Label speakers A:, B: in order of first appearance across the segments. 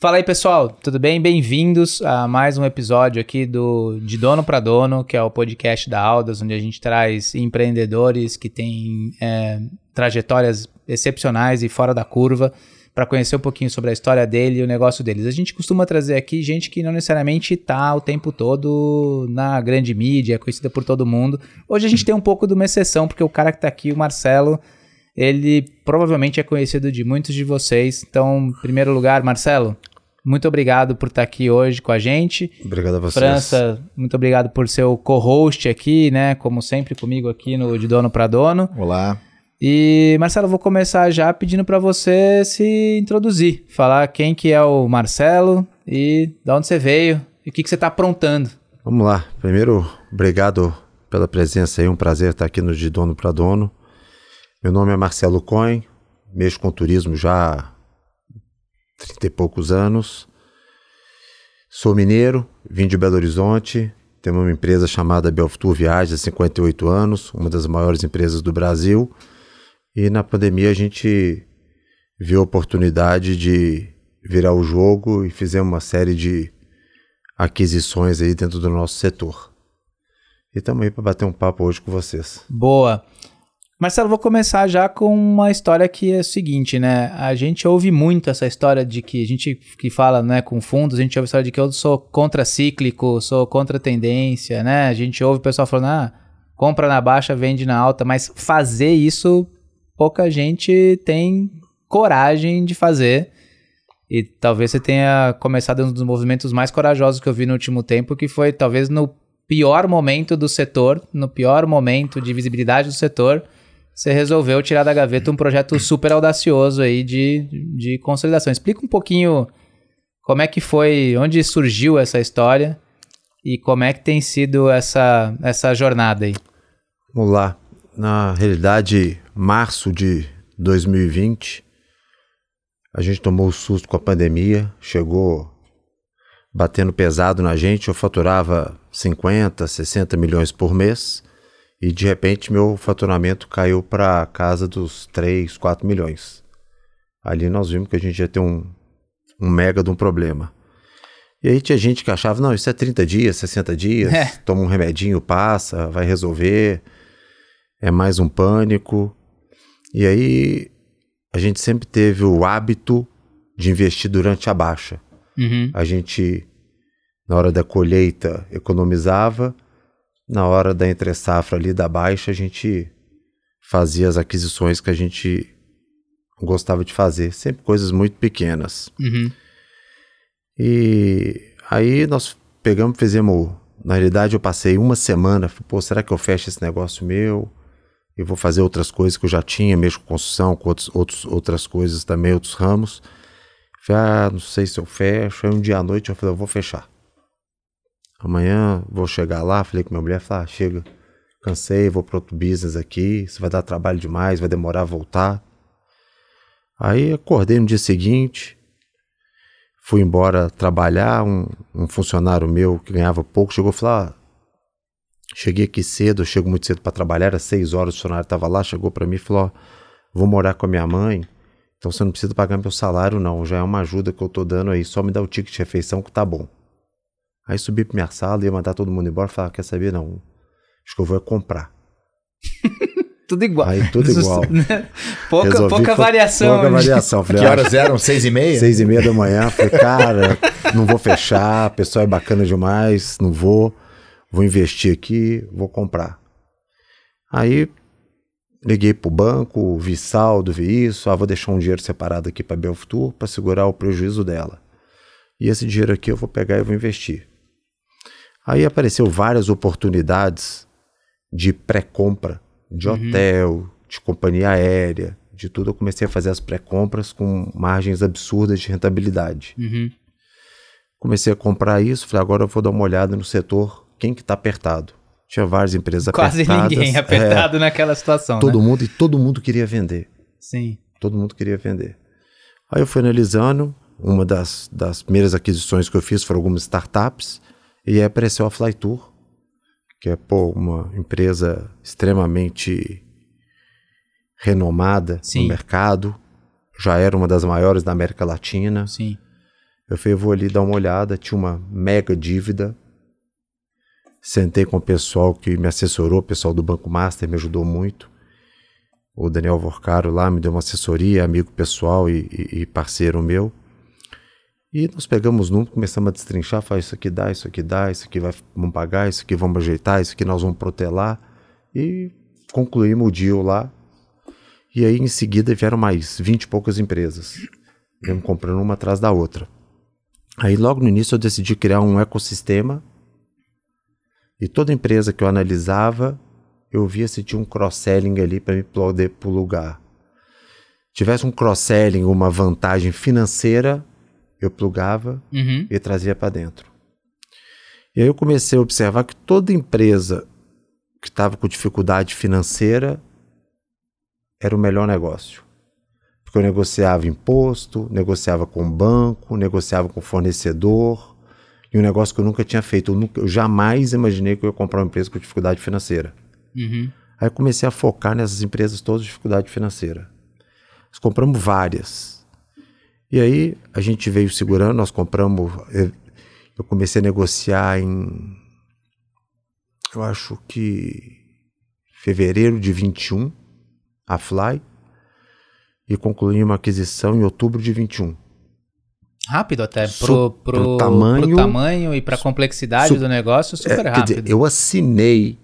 A: Fala aí, pessoal, tudo bem? Bem-vindos a mais um episódio aqui do De Dono para Dono, que é o podcast da Aldas, onde a gente traz empreendedores que têm é, trajetórias excepcionais e fora da curva para conhecer um pouquinho sobre a história dele e o negócio deles. A gente costuma trazer aqui gente que não necessariamente está o tempo todo na grande mídia, é conhecida por todo mundo. Hoje a gente tem um pouco de uma exceção, porque o cara que está aqui, o Marcelo, ele provavelmente é conhecido de muitos de vocês. Então, em primeiro lugar, Marcelo, muito obrigado por estar aqui hoje com a gente.
B: Obrigado a vocês.
A: França, muito obrigado por ser o co-host aqui, né? Como sempre comigo aqui no De Dono para Dono.
B: Olá.
A: E Marcelo, vou começar já pedindo para você se introduzir, falar quem que é o Marcelo e de onde você veio e o que, que você está aprontando.
B: Vamos lá. Primeiro, obrigado pela presença aí, um prazer estar aqui no De Dono para Dono. Meu nome é Marcelo Cohen, mexo com turismo já 30 e poucos anos. Sou mineiro, vim de Belo Horizonte, tenho uma empresa chamada Belftour Viagens há 58 anos, uma das maiores empresas do Brasil. E na pandemia a gente viu a oportunidade de virar o jogo e fizemos uma série de aquisições aí dentro do nosso setor. E estamos aí para bater um papo hoje com vocês.
A: Boa. Marcelo, vou começar já com uma história que é o seguinte, né? A gente ouve muito essa história de que a gente que fala, né, com fundos, a gente ouve a história de que eu sou contracíclico, sou contra tendência, né? A gente ouve o pessoal falando, ah, compra na baixa, vende na alta, mas fazer isso pouca gente tem coragem de fazer. E talvez você tenha começado um dos movimentos mais corajosos que eu vi no último tempo, que foi talvez no pior momento do setor, no pior momento de visibilidade do setor, você resolveu tirar da gaveta um projeto super audacioso aí de, de consolidação. Explica um pouquinho como é que foi, onde surgiu essa história e como é que tem sido essa, essa jornada aí.
B: Vamos lá. Na realidade, março de 2020, a gente tomou o susto com a pandemia, chegou batendo pesado na gente. Eu faturava 50, 60 milhões por mês e de repente meu faturamento caiu para casa dos 3, 4 milhões. Ali nós vimos que a gente ia ter um, um mega de um problema. E aí tinha gente que achava, não, isso é 30 dias, 60 dias, é. toma um remedinho, passa, vai resolver, é mais um pânico. E aí a gente sempre teve o hábito de investir durante a baixa. Uhum. A gente, na hora da colheita, economizava, na hora da entre safra ali da baixa, a gente fazia as aquisições que a gente gostava de fazer, sempre coisas muito pequenas. Uhum. E aí nós pegamos, fizemos. Na realidade, eu passei uma semana, pô, será que eu fecho esse negócio meu? Eu vou fazer outras coisas que eu já tinha, mexo com construção, com outros, outros, outras coisas também, outros ramos. Falei, ah, não sei se eu fecho. Aí um dia à noite eu falei, eu vou fechar. Amanhã vou chegar lá, falei com minha mulher, falei, ah, chega, cansei, vou para outro business aqui, isso vai dar trabalho demais, vai demorar a voltar. Aí acordei no dia seguinte, fui embora trabalhar, um, um funcionário meu que ganhava pouco chegou e falou, ah, cheguei aqui cedo, eu chego muito cedo para trabalhar, era seis horas, o funcionário estava lá, chegou para mim e falou, vou morar com a minha mãe, então você não precisa pagar meu salário não, já é uma ajuda que eu tô dando aí, só me dá o ticket de refeição que tá bom. Aí subi pra minha sala, ia mandar todo mundo embora, falar, quer saber, não, acho que eu vou é comprar.
A: tudo igual.
B: Aí tudo igual.
A: pouca, Resolvi, pouca variação.
B: Pouca variação.
C: Falei, que horas eram? Seis e meia?
B: Seis e meia da manhã. Falei, cara, não vou fechar, a pessoa é bacana demais, não vou, vou investir aqui, vou comprar. Aí liguei pro banco, vi saldo, vi isso, ah, vou deixar um dinheiro separado aqui para Belfutur para segurar o prejuízo dela. E esse dinheiro aqui eu vou pegar e vou investir. Aí apareceu várias oportunidades de pré-compra, de uhum. hotel, de companhia aérea, de tudo. Eu comecei a fazer as pré-compras com margens absurdas de rentabilidade. Uhum. Comecei a comprar isso, falei, agora eu vou dar uma olhada no setor, quem que está apertado. Tinha várias empresas
A: Quase
B: apertadas.
A: Quase ninguém apertado é, naquela situação.
B: Todo
A: né?
B: mundo, e todo mundo queria vender.
A: Sim.
B: Todo mundo queria vender. Aí eu fui analisando, uma das, das primeiras aquisições que eu fiz foram algumas startups, e aí apareceu a Flytour, que é pô, uma empresa extremamente renomada Sim. no mercado, já era uma das maiores da América Latina.
A: Sim.
B: Eu falei, vou ali dar uma olhada, tinha uma mega dívida. Sentei com o pessoal que me assessorou, o pessoal do Banco Master me ajudou muito. O Daniel Vorcaro lá me deu uma assessoria, amigo pessoal e, e, e parceiro meu. E nós pegamos número, começamos a destrinchar, faz isso aqui dá, isso aqui dá, isso aqui vai, vamos pagar, isso aqui vamos ajeitar, isso aqui nós vamos protelar. E concluímos o deal lá. E aí em seguida vieram mais 20 e poucas empresas. Viemos comprando uma atrás da outra. Aí logo no início eu decidi criar um ecossistema. E toda empresa que eu analisava, eu via se tinha um cross-selling ali para me poder para o lugar. Tivesse um cross-selling, uma vantagem financeira, eu plugava
A: Uhum.
B: e trazia para dentro. E aí eu comecei a observar que toda empresa que estava com dificuldade financeira era o melhor negócio. Porque eu negociava imposto, negociava com banco, negociava com fornecedor, e um negócio que eu nunca tinha feito. Eu, nunca, eu jamais imaginei que eu ia comprar uma empresa com dificuldade financeira.
A: Uhum.
B: Aí eu comecei a focar nessas empresas todas de dificuldade financeira. Nós compramos várias. E aí a gente veio segurando, nós compramos. Eu eu comecei a negociar em. Eu acho que. Fevereiro de 21, a Fly. E concluí uma aquisição em outubro de 21.
A: Rápido até, pro, pro,
B: pro tamanho-
A: pro tamanho e pra complexidade
B: Su-
A: do negócio, super
B: É,
A: rápido.
B: dizer, eu assinei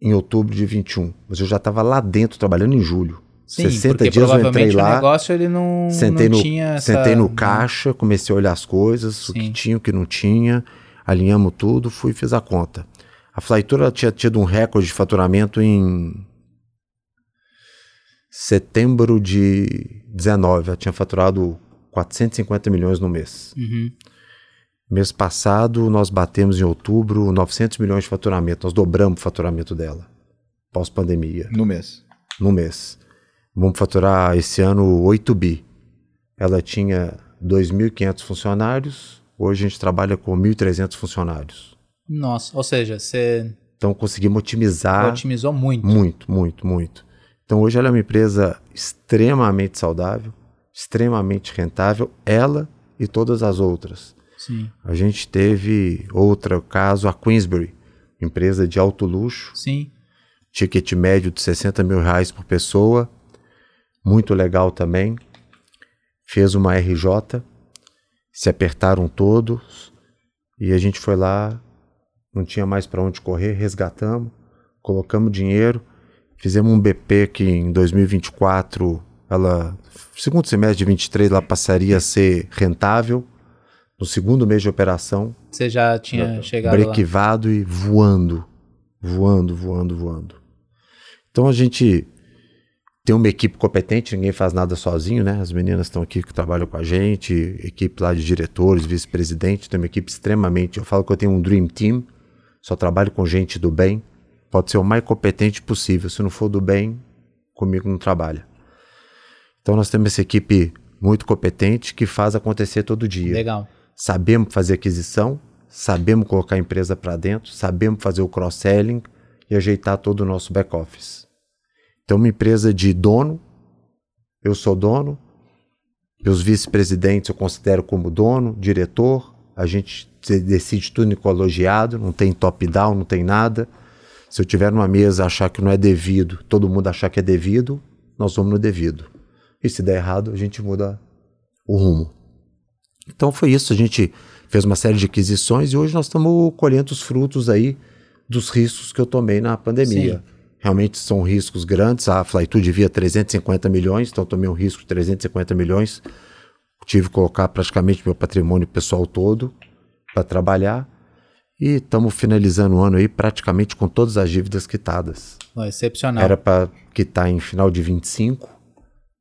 B: em outubro de 21, mas eu já estava lá dentro trabalhando em julho.
A: Sim,
B: 60
A: porque
B: dias eu entrei
A: provavelmente o
B: lá.
A: negócio ele não,
B: Sentei,
A: não
B: no,
A: tinha essa...
B: sentei no caixa, comecei a olhar as coisas, o
A: Sim.
B: que tinha, o que não tinha, alinhamos tudo, fui e fiz a conta. A Flytour ela tinha tido um recorde de faturamento em setembro de 19. Ela tinha faturado 450 milhões no mês.
A: Uhum.
B: Mês passado, nós batemos em outubro 900 milhões de faturamento. Nós dobramos o faturamento dela, pós-pandemia,
C: No mês.
B: no mês. Vamos faturar esse ano 8 bi. Ela tinha 2.500 funcionários, hoje a gente trabalha com 1.300 funcionários.
A: Nossa, ou seja, você
B: Então conseguimos otimizar
A: otimizou muito.
B: muito, muito, muito. Então hoje ela é uma empresa extremamente saudável, extremamente rentável, ela e todas as outras.
A: Sim,
B: A gente teve outro caso, a Queensbury, empresa de alto luxo,
A: sim.
B: ticket médio de 60 mil reais por pessoa, muito legal também. Fez uma RJ, se apertaram todos e a gente foi lá, não tinha mais para onde correr, resgatamos, colocamos dinheiro, fizemos um BP que em 2024, ela, segundo semestre de 23, ela passaria a ser rentável. No segundo mês de operação,
A: Você já tinha chegado lá.
B: brequivado e voando, voando, voando, voando. Então a gente tem uma equipe competente, ninguém faz nada sozinho, né? As meninas estão aqui que trabalham com a gente, equipe lá de diretores, vice-presidente, tem uma equipe extremamente. Eu falo que eu tenho um dream team, só trabalho com gente do bem. Pode ser o mais competente possível. Se não for do bem, comigo não trabalha. Então nós temos essa equipe muito competente que faz acontecer todo dia
A: Legal.
B: sabemos fazer aquisição, sabemos colocar a empresa para dentro, sabemos fazer o cross-selling e ajeitar todo o nosso back-office. Então, uma empresa de dono, eu sou dono, meus vice-presidentes eu considero como dono, diretor, a gente decide tudo em colegiado, não tem top-down, não tem nada. Se eu tiver numa mesa achar que não é devido, todo mundo achar que é devido, nós vamos no devido. E se der errado, a gente muda o rumo. Então foi isso, a gente fez uma série de aquisições e hoje nós estamos colhendo os frutos aí dos riscos que eu tomei na pandemia. Realmente são riscos grandes, a Flytour devia 350 milhões, então tomei um risco de 350 milhões. Tive que colocar praticamente meu patrimônio pessoal todo para trabalhar e estamos finalizando o ano aí praticamente com todas as dívidas quitadas.
A: Ó, excepcional.
B: Era para quitar em final de 25,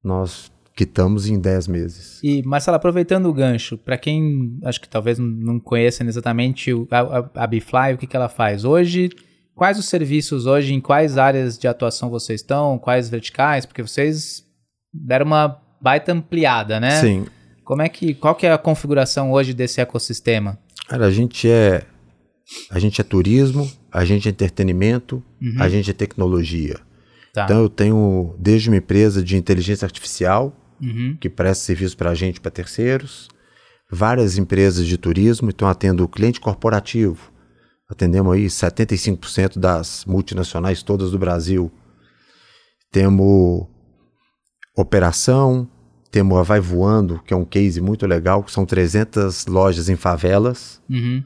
B: nós quitamos em 10 meses.
A: E, Marcelo, aproveitando o gancho, para quem acho que talvez não conheça exatamente a, a, a Bifly, o que, que ela faz hoje, quais os serviços hoje, em quais áreas de atuação vocês estão, quais verticais, porque vocês deram uma baita ampliada, né?
B: Sim,
A: Como é que, qual que é a configuração hoje desse ecossistema?
B: Cara, a gente é a gente é turismo, a gente é entretenimento, a gente é tecnologia.
A: Tá.
B: Então eu tenho desde uma empresa de inteligência artificial
A: Uhum.
B: que presta serviço para a gente, para terceiros. várias empresas de turismo, então atendo o cliente corporativo. Atendemos aí 75% das multinacionais todas do Brasil. Temos operação, temos a Vai Voando, que é um case muito legal, que são 300 lojas em favelas,
A: Uhum.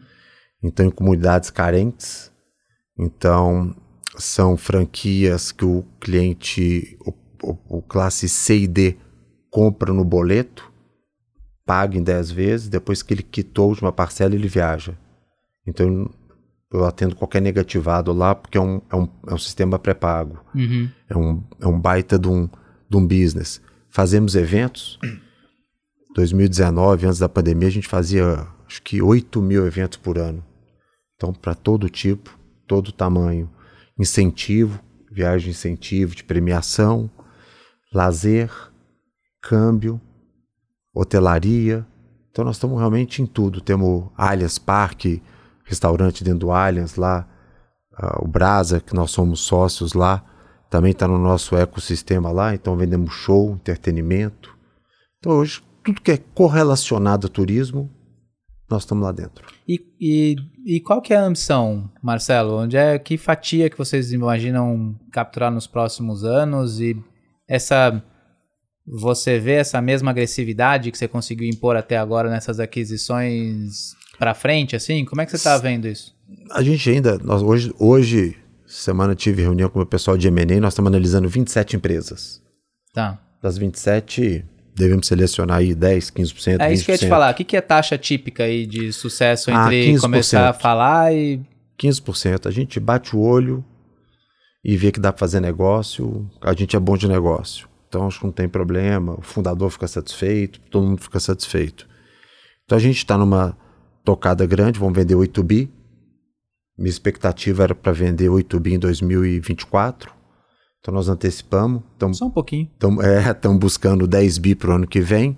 B: então em comunidades carentes. Então, são franquias que o cliente, o, o- o classe C e D, compra no boleto, paga em 10 vezes, depois que ele quitou a última parcela, ele viaja. Então, eu atendo qualquer negativado lá, porque é um, é um, é um sistema pré-pago.
A: Uhum.
B: É um, é um baita de um, de um business. Fazemos eventos. 2019, antes da pandemia, a gente fazia acho que 8 mil eventos por ano. Então, para todo tipo, todo tamanho. Incentivo, viagem de incentivo, de premiação, lazer, câmbio, hotelaria. Então, nós estamos realmente em tudo. Temos Allianz Parque, restaurante dentro do Allianz lá, ah, o Brasa, que nós somos sócios lá, também está no nosso ecossistema lá, então vendemos show, entretenimento. Então hoje, tudo que é correlacionado a turismo, nós estamos lá dentro.
A: E, e, e qual que é a ambição, Marcelo? Onde é que fatia que vocês imaginam capturar nos próximos anos e essa você vê essa mesma agressividade que você conseguiu impor até agora nessas aquisições para frente assim? Como é que você está vendo isso?
B: A gente ainda, nós hoje, hoje semana tive reunião com o pessoal de M&A, nós estamos analisando 27 empresas.
A: Tá.
B: Das 27, devemos selecionar aí 10, 15%,
A: É isso que eu ia te
B: 20%.
A: falar. O que, que é taxa típica aí de sucesso
B: Ah,
A: entre
B: 15%.
A: começar a falar e
B: 15%. A gente bate o olho e vê que dá para fazer negócio, a gente é bom de negócio. Então acho que não tem problema, o fundador fica satisfeito, todo mundo fica satisfeito. Então a gente está numa tocada grande, vamos vender 8 bi. Minha expectativa era para vender 8 bi em 2024. Então nós antecipamos, estamos
A: só um pouquinho.
B: Estamos é, buscando 10 bi para o ano que vem,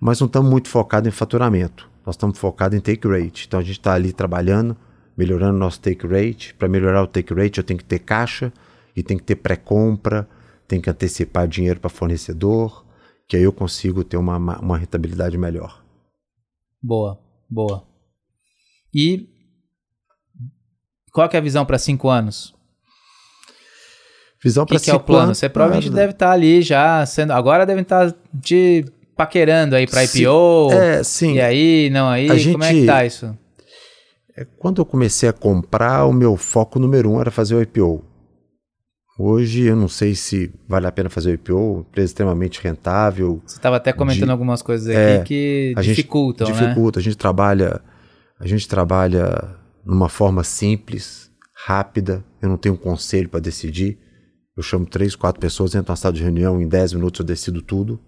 B: mas não estamos muito focados em faturamento. Nós estamos focados em take rate. Então a gente está ali trabalhando, melhorando nosso take rate. Para melhorar o take rate, eu tenho que ter caixa e tem que ter pré-compra, tem que antecipar dinheiro para fornecedor, que aí eu consigo ter uma uma rentabilidade melhor.
A: Boa, boa. E qual que é a visão para cinco anos?
B: Visão para
A: que, que é o plano? Você provavelmente deve estar ali já sendo. Agora devem estar te paquerando aí para IPO.
B: É, sim.
A: E aí, não aí?
B: A
A: Como é que
B: gente-
A: tá isso?
B: Quando eu comecei a comprar, o meu foco número um era fazer o IPO. Hoje eu não sei se vale a pena fazer o IPO, empresa extremamente rentável,
A: Você estava até comentando
B: De-
A: algumas coisas aqui
B: é,
A: que
B: a gente
A: dificultam, né?
B: dificulta. A gente trabalha, a gente trabalha numa forma simples, rápida. Eu não tenho um conselho para decidir. Eu chamo três, quatro pessoas, entro na sala de reunião, em 10 minutos eu decido tudo.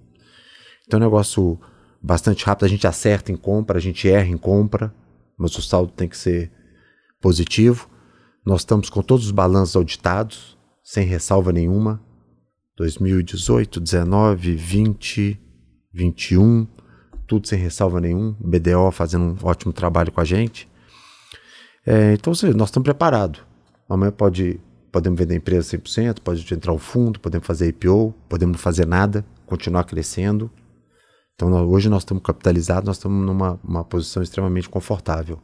B: Então é um negócio bastante rápido. A gente acerta em compra, a gente erra em compra, mas o saldo tem que ser positivo. Nós estamos com todos os balanços auditados, sem ressalva nenhuma. 2018, 19, 20, 21, tudo sem ressalva nenhum. BDO fazendo um ótimo trabalho com a gente. É, então, seja, nós estamos preparados. Amanhã pode, podemos vender a empresa 100%, pode entrar um fundo, podemos fazer IPO, podemos não fazer nada, continuar crescendo. Então, nós- hoje nós estamos capitalizados, nós estamos numa uma posição extremamente confortável.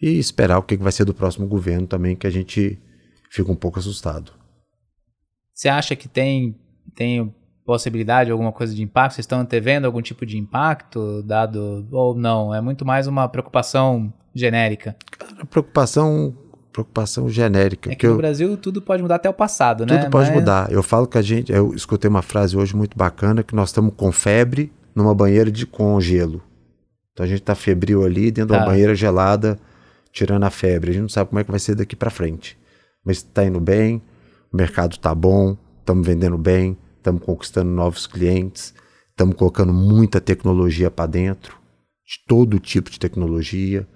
B: E esperar o que vai ser do próximo governo também, que a gente fica um pouco assustado.
A: Você acha que tem, tem possibilidade, alguma coisa de impacto? Vocês estão antevendo algum tipo de impacto dado ou não? É muito mais uma preocupação genérica.
B: A preocupação, preocupação genérica.
A: É que
B: que
A: no
B: eu-
A: Brasil tudo pode mudar até o passado, né?
B: Tudo pode
A: Mas-
B: mudar. Eu falo que a gente. Eu escutei uma frase hoje muito bacana que nós estamos com febre numa banheira de com gelo. Então a gente está febril ali dentro de
A: Tá.
B: uma banheira gelada, tirando a febre. A gente não sabe como é que vai ser daqui para frente. Mas está indo bem, o mercado está bom, estamos vendendo bem, estamos conquistando novos clientes, estamos colocando muita tecnologia para dentro, de todo tipo de tecnologia.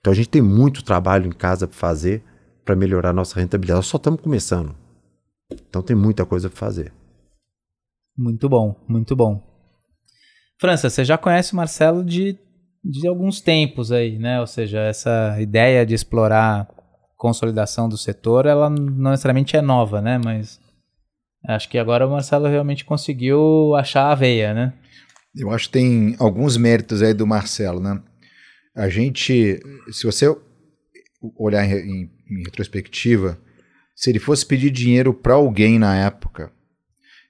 B: Então a gente tem muito trabalho em casa para fazer para melhorar nossa rentabilidade. Nós só estamos começando. Então tem muita coisa para fazer.
A: Muito bom, muito bom. França, você já conhece o Marcelo de, de alguns tempos aí, né? Ou seja, essa ideia de explorar consolidação do setor, ela não necessariamente é nova, né? Mas acho que agora o Marcelo realmente conseguiu achar a veia, né?
C: Eu acho que tem alguns méritos aí do Marcelo, né? A gente, se você olhar em, em, retrospectiva, se ele fosse pedir dinheiro para alguém na época,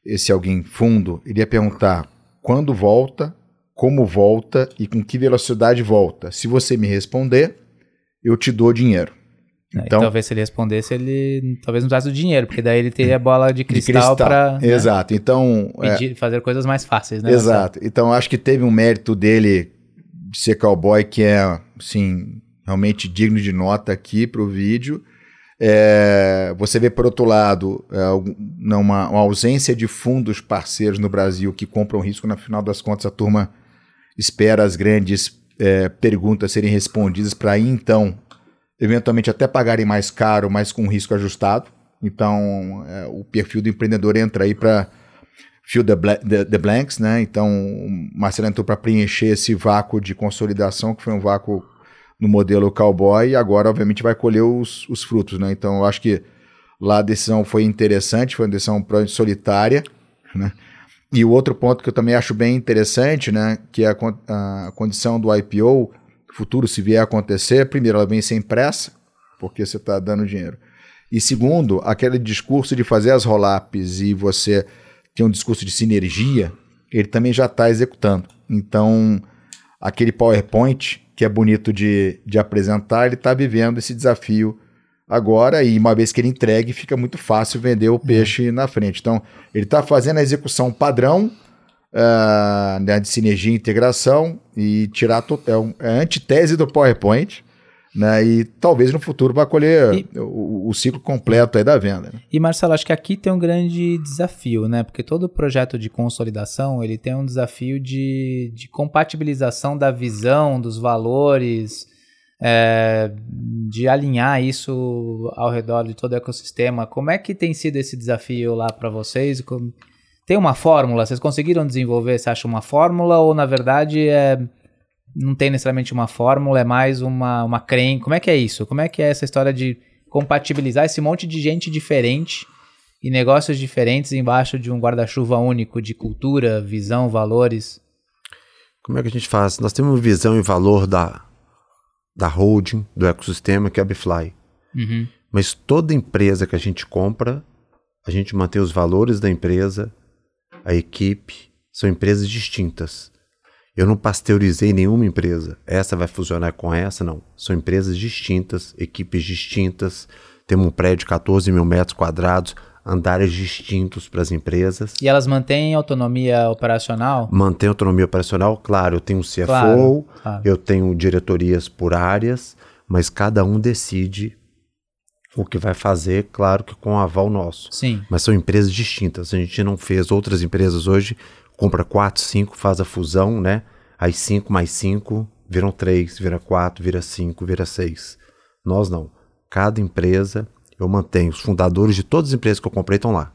C: esse alguém fundo, ele ia perguntar quando volta, como volta e com que velocidade volta. Se você me responder, eu te dou dinheiro.
A: É, então, talvez se ele respondesse, ele talvez não precisasse do dinheiro, porque daí ele teria bola de cristal, cristal. para
C: né, Exato. Então,
A: pedir, é, fazer coisas mais fáceis, né?
C: Exato. Então, acho que teve um mérito dele de ser cowboy que é, assim, realmente digno de nota aqui para o vídeo. É, você vê, por outro lado, é, uma, uma, ausência de fundos parceiros no Brasil que compram risco. Na final das contas, a turma espera as grandes é, perguntas serem respondidas para aí então, eventualmente até pagarem mais caro, mas com risco ajustado. Então, é, o perfil do empreendedor entra aí para fill the, the, the, blanks, né? Então, o Marcelo entrou para preencher esse vácuo de consolidação, que foi um vácuo no modelo cowboy, e agora, obviamente, vai colher os, os frutos, né? Então, eu acho que lá a decisão foi interessante, foi uma decisão solitária, né? E o outro ponto que eu também acho bem interessante, né, que é a, a condição do IPO, futuro se vier a acontecer, primeiro, ela vem sem pressa, porque você está dando dinheiro. E segundo, aquele discurso de fazer as roll-ups e você ter um discurso de sinergia, ele também já está executando. Então, aquele PowerPoint que é bonito de, de apresentar, ele está vivendo esse desafio agora e uma vez que ele entregue, fica muito fácil vender o peixe na frente. Então, ele está fazendo a execução padrão uh, né, de sinergia e integração e tirar é, é a antitese do PowerPoint né? E talvez no futuro vá colher e, o, o, ciclo completo aí da venda. Né?
A: E Marcelo, acho que aqui tem um grande desafio, né? Porque todo projeto de consolidação ele tem um desafio de, de compatibilização da visão, dos valores, é, de alinhar isso ao redor de todo o ecossistema. Como é que tem sido esse desafio lá para vocês? Tem uma fórmula? Vocês conseguiram desenvolver, você acha, uma fórmula ou na verdade é não tem necessariamente uma fórmula, é mais uma, uma crença. Como é que é isso? Como é que é essa história de compatibilizar esse monte de gente diferente e negócios diferentes embaixo de um guarda-chuva único de cultura, visão, valores?
B: Como é que a gente faz? Nós temos visão e valor da, da holding, do ecossistema, que é a Bifly. Uhum. Mas toda empresa que a gente compra, a gente mantém os valores da empresa, a equipe, são empresas distintas. Eu não pasteurizei nenhuma empresa. Essa vai fusionar com essa, não. São empresas distintas, equipes distintas. Temos um prédio de 14 mil metros quadrados, andares distintos para as empresas.
A: E elas mantêm autonomia operacional?
B: Mantém autonomia operacional, claro. Eu tenho um CFO, claro, claro. eu tenho diretorias por áreas, mas cada um decide o que vai fazer, claro que com aval nosso.
A: Sim.
B: Mas são empresas distintas. A gente não fez outras empresas hoje compra 4, 5, faz a fusão, né? Aí 5 mais 5 viram 3, vira 4, vira 5, vira 6. Nós não. Cada empresa, eu mantenho. Os fundadores de todas as empresas que eu comprei estão lá.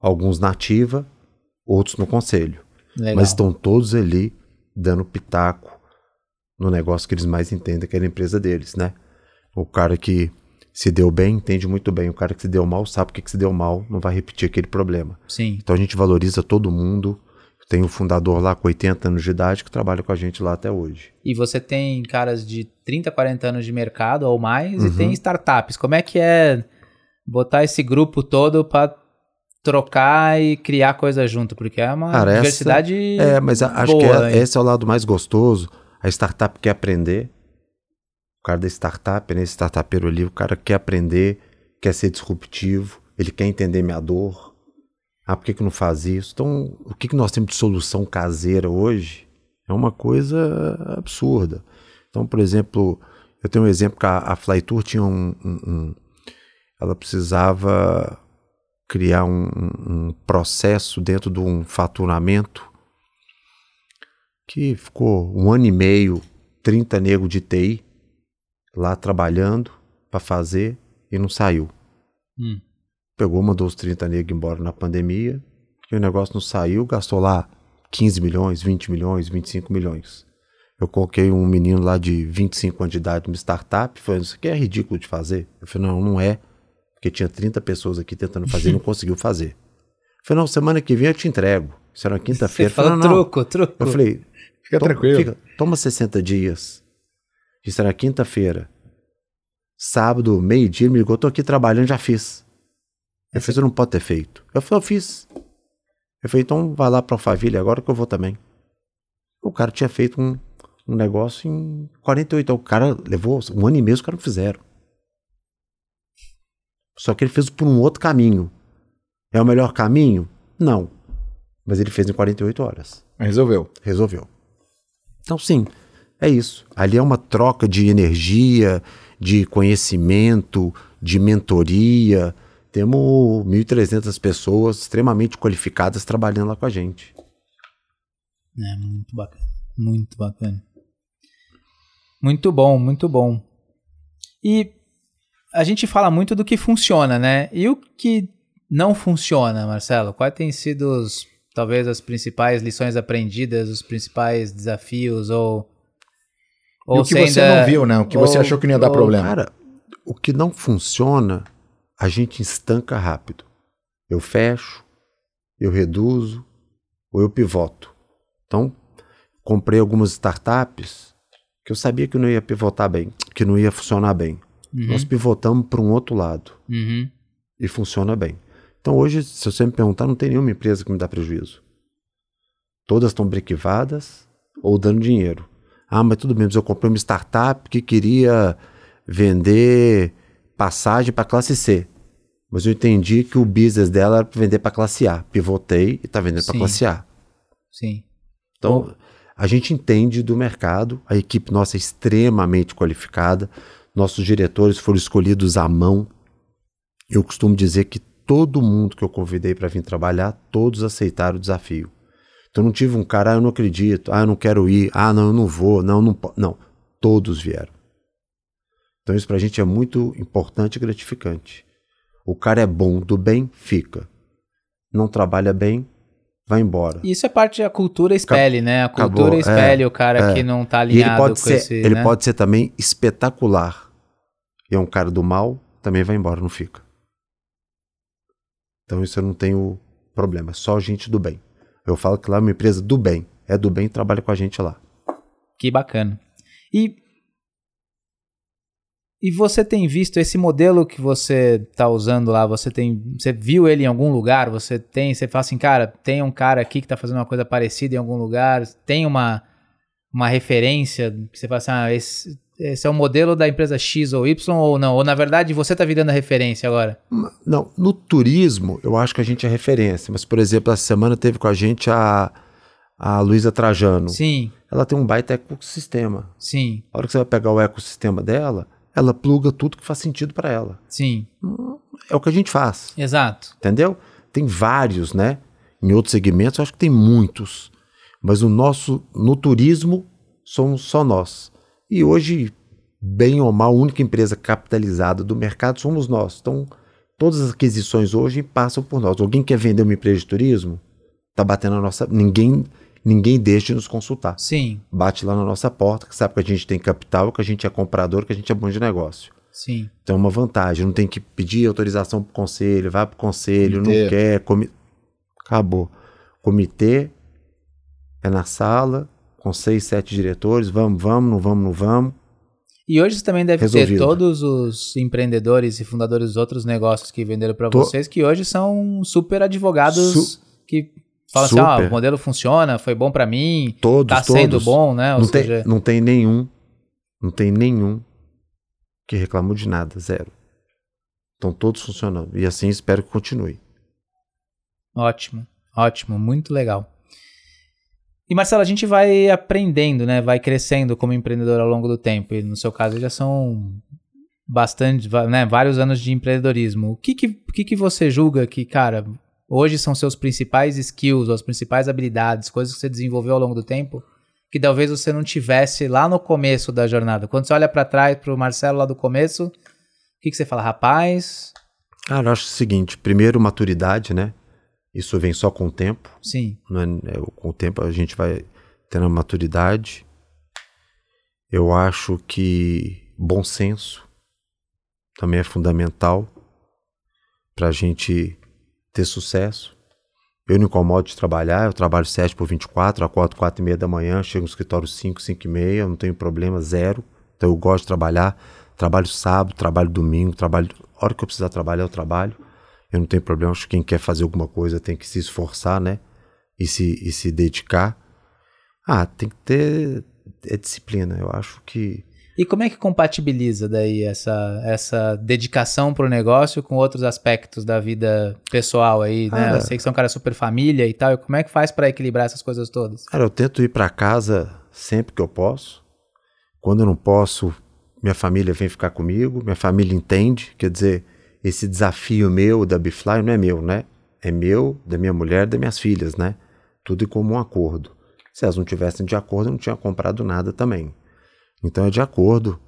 B: Alguns na ativa, outros no conselho. Legal. Mas estão todos ali dando pitaco no negócio que eles mais entendem, que é a empresa deles, né? O cara que se deu bem, entende muito bem. O cara que se deu mal sabe o que, que se deu mal, não vai repetir aquele problema.
A: Sim.
B: Então a gente valoriza todo mundo. Tem um fundador lá com 80 anos de idade que trabalha com a gente lá até hoje.
A: E você tem caras de 30, 40 anos de mercado ou mais uhum. e tem startups. Como é que é botar esse grupo todo para trocar e criar coisa junto? Porque é uma Cara, diversidade.
B: Essa, é, mas acho que é, esse é o lado mais gostoso. A startup quer aprender, o cara da startup, né? Esse startupeiro ali, o cara quer aprender, quer ser disruptivo, ele quer entender minha dor. Ah, por que, que não faz isso? Então, o que, que nós temos de solução caseira hoje é uma coisa absurda. Então, por exemplo, eu tenho um exemplo que a, a Flytour tinha um, um, um, Ela precisava criar um, um processo dentro de um faturamento que ficou um ano e meio, 30 negros de TI, lá trabalhando para fazer e não saiu. Hum. Pegou, mandou os 30 negros embora na pandemia, e o negócio não saiu, gastou lá 15 milhões, 20 milhões, 25 milhões. Eu coloquei um menino lá de 25 anos de idade numa startup, falei, isso aqui é ridículo de fazer. Eu falei, não, não é, porque tinha 30 pessoas aqui tentando fazer e não conseguiu fazer. Eu falei, não, semana que vem eu te entrego. Isso era uma
A: Você
B: quinta-feira.
A: falou truco, truco.
B: Eu falei,
C: Fica tranquilo.
B: fica- toma 60 dias. Isso era quinta-feira. Sábado, meio-dia, ele me ligou, tô aqui trabalhando, já fiz. Eu falei, você não pode ter feito. Eu falei, eu fiz. Eu falei, então vai lá pra Alphaville agora que eu vou também. O cara tinha feito um, um negócio em 48 horas. O cara levou um ano e meio, os caras não fizeram. Só que ele fez por um outro caminho. É o melhor caminho? Não. Mas ele fez em 48 horas.
C: Resolveu.
B: Resolveu. Então, sim, é isso. Ali é uma troca de energia, de conhecimento, de mentoria. Temos 1.300 pessoas extremamente qualificadas trabalhando lá com a gente.
A: É muito bacana. Muito bacana. Muito bom, muito bom. E a gente fala muito do que funciona, né? E o que não funciona, Marcelo? Quais têm sido os, talvez as principais lições aprendidas, os principais desafios ou
C: e o que você
A: ainda-
C: não viu, né? O que você
A: ou-
C: achou que não ia dar
A: ou-
C: problema.
B: Cara, o que não funciona, a gente estanca rápido. Eu fecho, eu reduzo ou eu pivoto. Então, comprei algumas startups que eu sabia que não ia pivotar bem, que não ia funcionar bem.
A: Uhum,
B: Nós pivotamos para um outro lado
A: uhum,
B: e funciona bem. Então hoje, se você me perguntar, não tem nenhuma empresa que me dá prejuízo. Todas estão brequivadas ou dando dinheiro. Ah, mas tudo bem, mas eu comprei uma startup que queria vender passagem para classe C. Mas eu entendi que o business dela era para vender para classe A. Pivotei e está vendendo para classe A.
A: sim.
B: Então, a gente entende do mercado, a equipe nossa é extremamente qualificada, nossos diretores foram escolhidos à mão. Eu costumo dizer que todo mundo que eu convidei para vir trabalhar, todos aceitaram o desafio. Então, não tive um cara, ah, eu não acredito, ah, eu não quero ir, ah, não, eu não vou, não, não posso. Não, todos vieram. Então, isso para a gente é muito importante e gratificante. O cara é bom, do bem, fica. Não trabalha bem, vai embora.
A: Isso é parte da cultura espelhe, né? A
B: acabou,
A: cultura
B: é,
A: espelhe o cara
B: é.
A: que não tá
B: E ele
A: alinhado
B: pode
A: com
B: ser,
A: esse,
B: ele
A: né?
B: pode ser também espetacular. E é um cara do mal, também vai embora, não fica. Então isso eu não tenho problema, é só gente do bem. Eu falo que lá é uma empresa do bem, é do bem, trabalha com a gente lá.
A: Que bacana. E e você tem visto esse modelo que você tá usando lá? Você tem, você viu ele em algum lugar? Você tem, você fala assim, cara, tem um cara aqui que tá fazendo uma coisa parecida em algum lugar? Tem uma uma referência que você fala assim, ah, esse, esse é o modelo da empresa X ou Y ou não? Ou na verdade você tá virando a referência agora?
B: Não, no turismo eu acho que a gente é referência, mas por exemplo, essa semana teve com a gente a, a Luísa Trajano.
A: Sim,
B: Ela tem um baita ecossistema.
A: sim,
B: A hora que você vai pegar o ecossistema dela, ela pluga tudo que faz sentido para ela.
A: sim,
B: É o que a gente faz.
A: exato.
B: Entendeu? Tem vários, né? Em outros segmentos, eu acho que tem muitos. Mas o nosso, no turismo, somos só nós. E hoje, bem ou mal, a única empresa capitalizada do mercado somos nós. Então, todas as aquisições hoje passam por nós. Alguém quer vender uma empresa de turismo? Tá batendo na nossa. Ninguém, ninguém deixa de nos consultar.
A: Sim,
B: Bate lá na nossa porta, que sabe que a gente tem capital, que a gente é comprador, que a gente é bom de negócio.
A: sim.
B: Então é uma vantagem, não tem que pedir autorização para o conselho, vai para o conselho,
C: Comitê.
B: não quer, comi... acabou. Comitê é na sala, com seis, sete diretores, vamos, vamos, não vamos, não vamos.
A: E hoje você também deve ter
B: Resolvido.
A: todos os empreendedores e fundadores dos outros negócios que venderam para vocês, que hoje são super advogados
B: Su-
A: que falam assim, ó,
B: Super.
A: o modelo funciona, foi bom para mim,
B: Todos,
A: tá sendo
B: todos.
A: bom, né? Ou
B: Não
A: seja,
B: tem, não tem nenhum, não tem nenhum que reclamou de nada, zero. Estão todos funcionando. E assim espero que continue.
A: ótimo, ótimo, muito legal. E Marcelo, a gente vai aprendendo, né? Vai crescendo como empreendedor ao longo do tempo. E no seu caso já são bastante, né? Vários anos de empreendedorismo. O que que, o que que você julga que, cara, hoje são seus principais skills, as principais habilidades, coisas que você desenvolveu ao longo do tempo, que talvez você não tivesse lá no começo da jornada? Quando você olha para trás pro Marcelo lá do começo, o que que você fala? Rapaz,
B: Cara, eu acho o seguinte: primeiro, maturidade, né? Isso vem só com o tempo.
A: sim,
B: não é- é, com o tempo a gente vai tendo maturidade. Eu acho que bom senso também é fundamental para a gente ter sucesso. Eu não incomodo de trabalhar, eu trabalho 7 por 24, acordo 4 e meia da manhã, chego no escritório 5, 5 e meia, não tenho problema, zero. Então eu gosto de trabalhar, trabalho sábado, trabalho domingo, trabalho. A hora que eu precisar trabalhar, eu trabalho. Eu não tenho problema, acho que quem quer fazer alguma coisa tem que se esforçar, né? E se, e se dedicar. Ah, tem que ter é disciplina. Eu acho que
A: e como é que compatibiliza daí essa, essa dedicação pro negócio com outros aspectos da vida pessoal aí, né? Ah, eu sei que são um cara super família e tal. E como é que faz para equilibrar essas coisas todas?
B: Cara, eu tento ir para casa sempre que eu posso. Quando eu não posso, minha família vem ficar comigo, minha família entende. Quer dizer, esse desafio meu da Bifly não é meu, né? É meu, da minha mulher, das minhas filhas, né? Tudo em comum acordo. Se elas não tivessem de acordo, eu não tinha comprado nada também. Então é de acordo.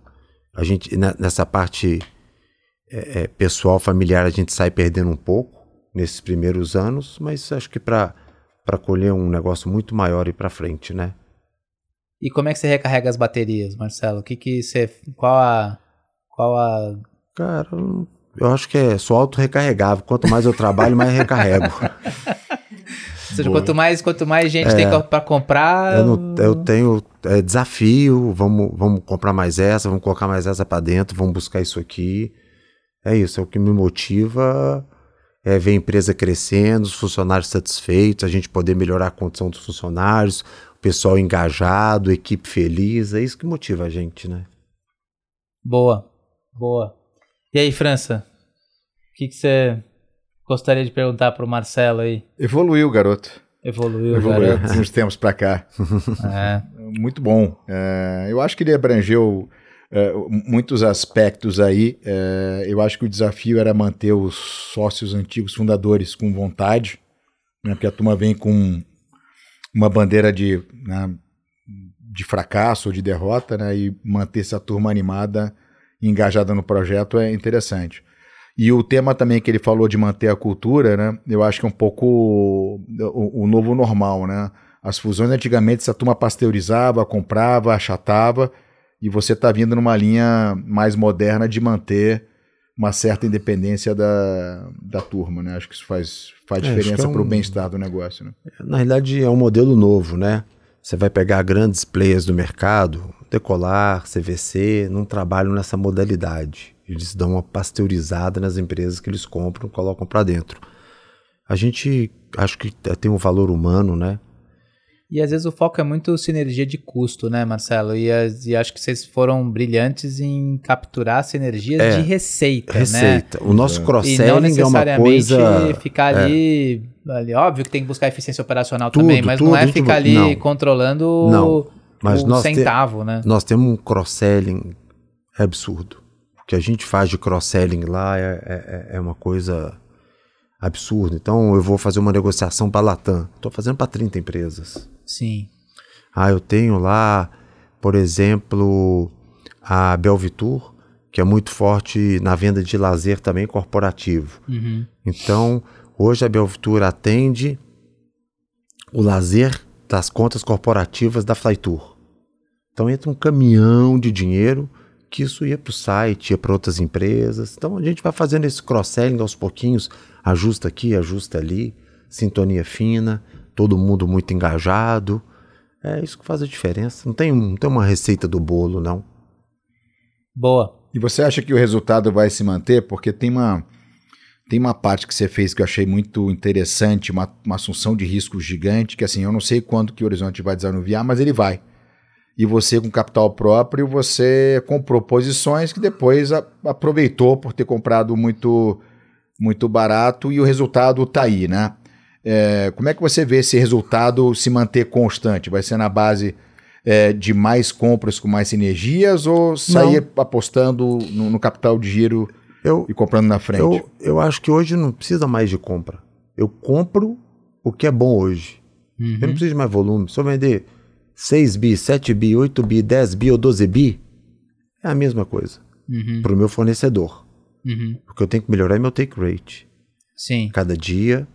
B: A gente nessa parte é, é, pessoal, familiar, a gente sai perdendo um pouco nesses primeiros anos, mas acho que para para colher um negócio muito maior e para frente, né?
A: E como é que você recarrega as baterias, Marcelo? O que que você qual a qual a
B: Cara, eu acho que é só auto recarregável. Quanto mais eu trabalho, mais recarrego.
A: Ou seja, quanto mais, quanto mais gente é, tem para comprar.
B: Eu, não, eu tenho é, desafio, vamos, vamos comprar mais essa, vamos colocar mais essa para dentro, vamos buscar isso aqui. É isso, é o que me motiva. É ver a empresa crescendo, os funcionários satisfeitos, a gente poder melhorar a condição dos funcionários, o pessoal engajado, equipe feliz, é isso que motiva a gente, né?
A: Boa, boa. E aí, França? O que, que você gostaria de perguntar para o Marcelo aí.
C: Evoluiu, garoto.
A: Evoluiu,
C: Evoluiu garoto. uns tempos para cá. É. Muito bom. É, eu acho que ele abrangeu é, muitos aspectos aí. É, eu acho que o desafio era manter os sócios antigos fundadores com vontade, né, porque a turma vem com uma bandeira de, né, de fracasso ou de derrota, né, e manter essa turma animada engajada no projeto é interessante. E o tema também que ele falou de manter a cultura, né? Eu acho que é um pouco o, o novo normal, né? As fusões antigamente essa turma pasteurizava, comprava, achatava, e você está vindo numa linha mais moderna de manter uma certa independência da, da turma, né? Acho que isso faz, faz é, diferença é um... para o bem-estar do negócio, né?
B: Na realidade é um modelo novo, né? Você vai pegar grandes players do mercado, Decolar, CVC, não trabalham nessa modalidade. Eles dão uma pasteurizada nas empresas que eles compram, colocam para dentro. A gente acho que tem um valor humano, né?
A: E às vezes o foco é muito sinergia de custo, né, Marcelo? E, e acho que vocês foram brilhantes em capturar sinergias é, de receita,
B: receita. Né? O nosso cross-selling é uma coisa...
A: ficar é. ali, ali... Óbvio que tem que buscar eficiência operacional tudo, também, mas tudo, não é ficar ali não. controlando não, mas o centavo, te, né?
B: Nós temos um cross-selling absurdo que a gente faz de cross-selling lá é, é, é, uma coisa absurda. Então eu vou fazer uma negociação para a Latam. Estou fazendo para 30 empresas.
A: Sim.
B: Ah, eu tenho lá, por exemplo, a Belvitur, que é muito forte na venda de lazer também corporativo. Uhum. Então, hoje a Belvitur atende o lazer das contas corporativas da Flytour. Então entra um caminhão de dinheiro que isso ia para o site, ia para outras empresas. Então a gente vai fazendo esse cross-selling aos pouquinhos, ajusta aqui, ajusta ali, sintonia fina, todo mundo muito engajado. É isso que faz a diferença. Não tem, não tem uma receita do bolo, não.
A: Boa.
C: E você acha que o resultado vai se manter? Porque tem uma, tem uma parte que você fez que eu achei muito interessante, uma, uma assunção de risco gigante, que assim, eu não sei quando que o Horizonte vai desanuviar, mas ele vai e você com capital próprio, você comprou posições que depois a, aproveitou por ter comprado muito muito barato e o resultado está aí, né? É, como é que você vê esse resultado se manter constante? Vai ser na base é, de mais compras com mais sinergias ou sair não. apostando no, no, capital de giro eu, e comprando na frente?
B: Eu, eu acho que hoje não precisa mais de compra. Eu compro o que é bom hoje. Uhum. Eu não preciso de mais volume. Se eu vender 6 bi, 7 bi, 8 bi, 10 bi ou 12 bi, é a mesma coisa uhum. para o meu fornecedor. Uhum. O que eu tenho que melhorar meu take rate.
A: Sim.
B: Cada dia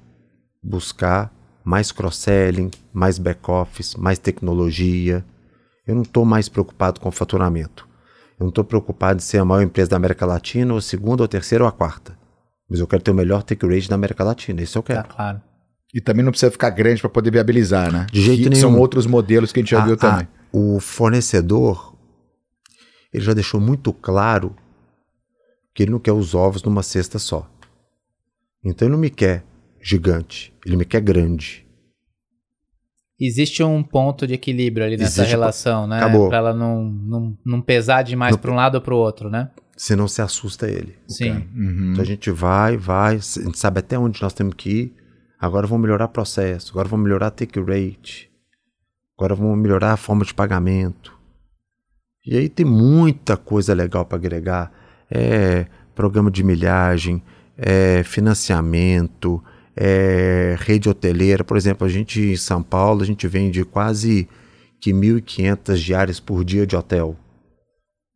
B: buscar mais cross-selling, mais back-office, mais tecnologia. Eu não estou mais preocupado com o faturamento. Eu não estou preocupado em ser a maior empresa da América Latina, ou a segunda, ou a terceira, ou a quarta. Mas eu quero ter o melhor take rate da América Latina. Isso eu quero.
A: Tá claro.
C: E também não precisa ficar grande para poder viabilizar, né?
B: De jeito
C: que
B: nenhum.
C: São outros modelos que a gente já
B: A-
C: viu
B: a-
C: também.
B: o fornecedor, ele já deixou muito claro que ele não quer os ovos numa cesta só. Então ele não me quer gigante, ele me quer grande.
A: Existe um ponto de equilíbrio ali nessa
B: Existe-
A: relação, né?
B: Acabou.
A: Pra ela não, não, não pesar demais
B: Não-
A: pra um lado ou pro outro, né?
B: Senão se assusta ele.
A: Sim.
C: Uhum.
B: Então a gente vai, vai, a gente sabe até onde nós temos que ir. Agora vamos melhorar processo, agora vamos melhorar take rate, agora vamos melhorar a forma de pagamento. E aí tem muita coisa legal para agregar. É programa de milhagem, é financiamento, é rede hoteleira. Por exemplo, a gente em São Paulo, a gente vende quase que 1.500 diárias por dia de hotel.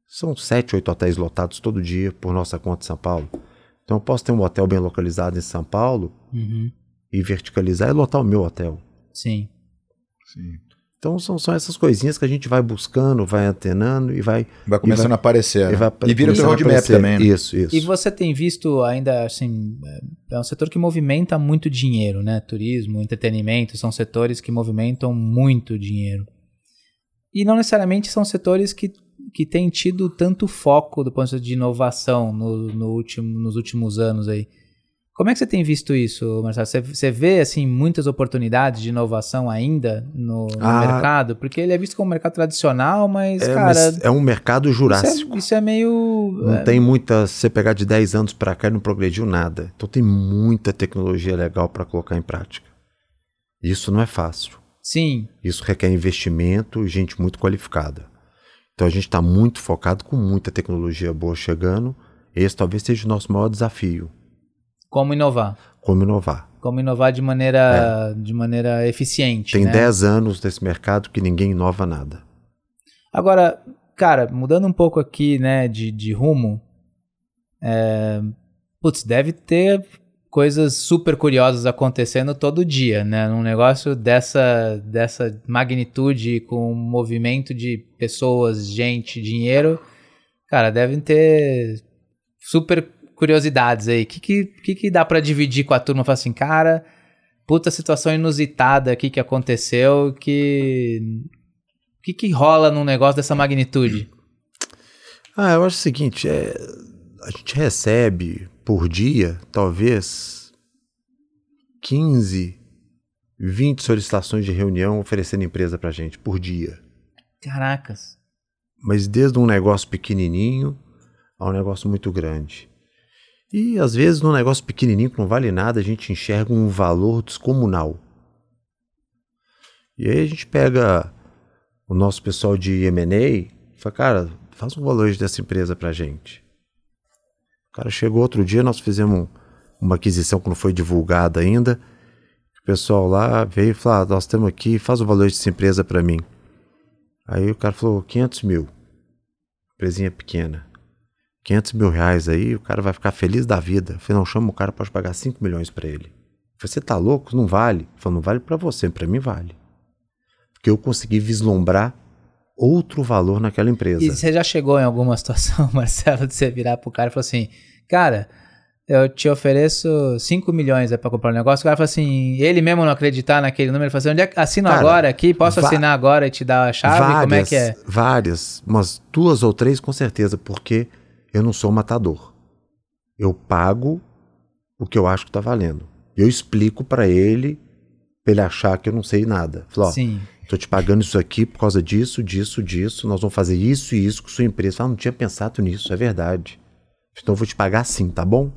B: São sete, oito hotéis lotados todo dia por nossa conta em São Paulo. Então eu posso ter um hotel bem localizado em São Paulo
A: Uhum.
B: E verticalizar e lotar o meu hotel.
A: Sim.
C: Sim.
B: Então são, são essas coisinhas que a gente vai buscando, vai antenando e vai.
C: Vai começando
B: vai-
C: a aparecer.
B: e
C: né?
B: vai
C: E, vira o teu roadmap também. né?
B: Isso, isso.
A: E você tem visto ainda, assim, é um setor que movimenta muito dinheiro, né? Turismo, entretenimento, são setores que movimentam muito dinheiro. E não necessariamente são setores que, que têm tido tanto foco do ponto de vista de inovação no, no último, nos últimos anos aí. Como é que você tem visto isso, Marcelo? Você, você vê, assim, muitas oportunidades de inovação ainda no, no
B: Ah.
A: mercado? Porque ele é visto como um mercado tradicional, mas,
B: é,
A: cara...
B: mas é um mercado
A: isso,
B: jurássico.
A: é, isso é meio...
B: Não
A: é,
B: tem muita. Se você pegar de 10 anos para cá, não progrediu nada. Então tem muita tecnologia legal para colocar em prática. Isso não é fácil.
A: Sim,
B: Isso requer investimento e gente muito qualificada. Então a gente está muito focado com muita tecnologia boa chegando. Esse talvez seja o nosso maior desafio.
A: Como inovar?
B: Como inovar.
A: Como inovar de maneira, de maneira eficiente,
B: É. Tem
A: né?
B: 10 anos desse mercado que ninguém inova nada.
A: Agora, cara, mudando um pouco aqui, né, de, de rumo, é, putz, deve ter coisas super curiosas acontecendo todo dia, né? Num negócio dessa, dessa magnitude, com um movimento de pessoas, gente, dinheiro, cara, devem ter super curiosidades aí. O que, que, que, dá pra dividir com a turma? Falar assim, cara, puta situação inusitada aqui que aconteceu, que... O que, que rola num negócio dessa magnitude?
B: Ah, eu acho o seguinte, é, a gente recebe por dia, talvez, 15, 20 solicitações de reunião oferecendo empresa pra gente por dia.
A: Caracas.
B: Mas desde um negócio pequenininho a um negócio muito grande. E às vezes num negócio pequenininho que não vale nada, a gente enxerga um valor descomunal. E aí a gente pega o nosso pessoal de M&A e fala, cara, faz um valor dessa empresa pra gente. O cara chegou outro dia, nós fizemos um- uma aquisição que não foi divulgada ainda. O pessoal lá veio e falou, ah, nós temos aqui, faz o valor dessa empresa pra mim. Aí o cara falou, 500 mil. Empresinha pequena. 500 mil reais aí, o cara vai ficar feliz da vida. Eu falei, não, chama o cara, pode pagar 5 milhões pra ele. Eu falei, você tá louco? Não vale. Ele falou, não vale pra você, pra mim vale. Porque eu consegui vislumbrar outro valor naquela empresa.
A: E você já chegou em alguma situação, Marcelo, de você virar pro cara e falar assim, cara, eu te ofereço 5 milhões para comprar um negócio. O cara fala assim, ele mesmo não acreditar naquele número, ele fala assim, onde é que assino
B: Cara,
A: agora aqui? Posso assinar agora e te dar a chave? Como é que é?
B: Várias, umas duas ou três com certeza, porque eu não sou matador. Eu pago o que eu acho que tá valendo. Eu explico pra ele, pra ele achar que eu não sei nada. Falo,
A: Sim.
B: tô te pagando isso aqui por causa disso, disso, disso. Nós vamos fazer isso e isso com sua empresa. Fala, não tinha pensado nisso, é verdade. Então eu vou te pagar sim, tá bom?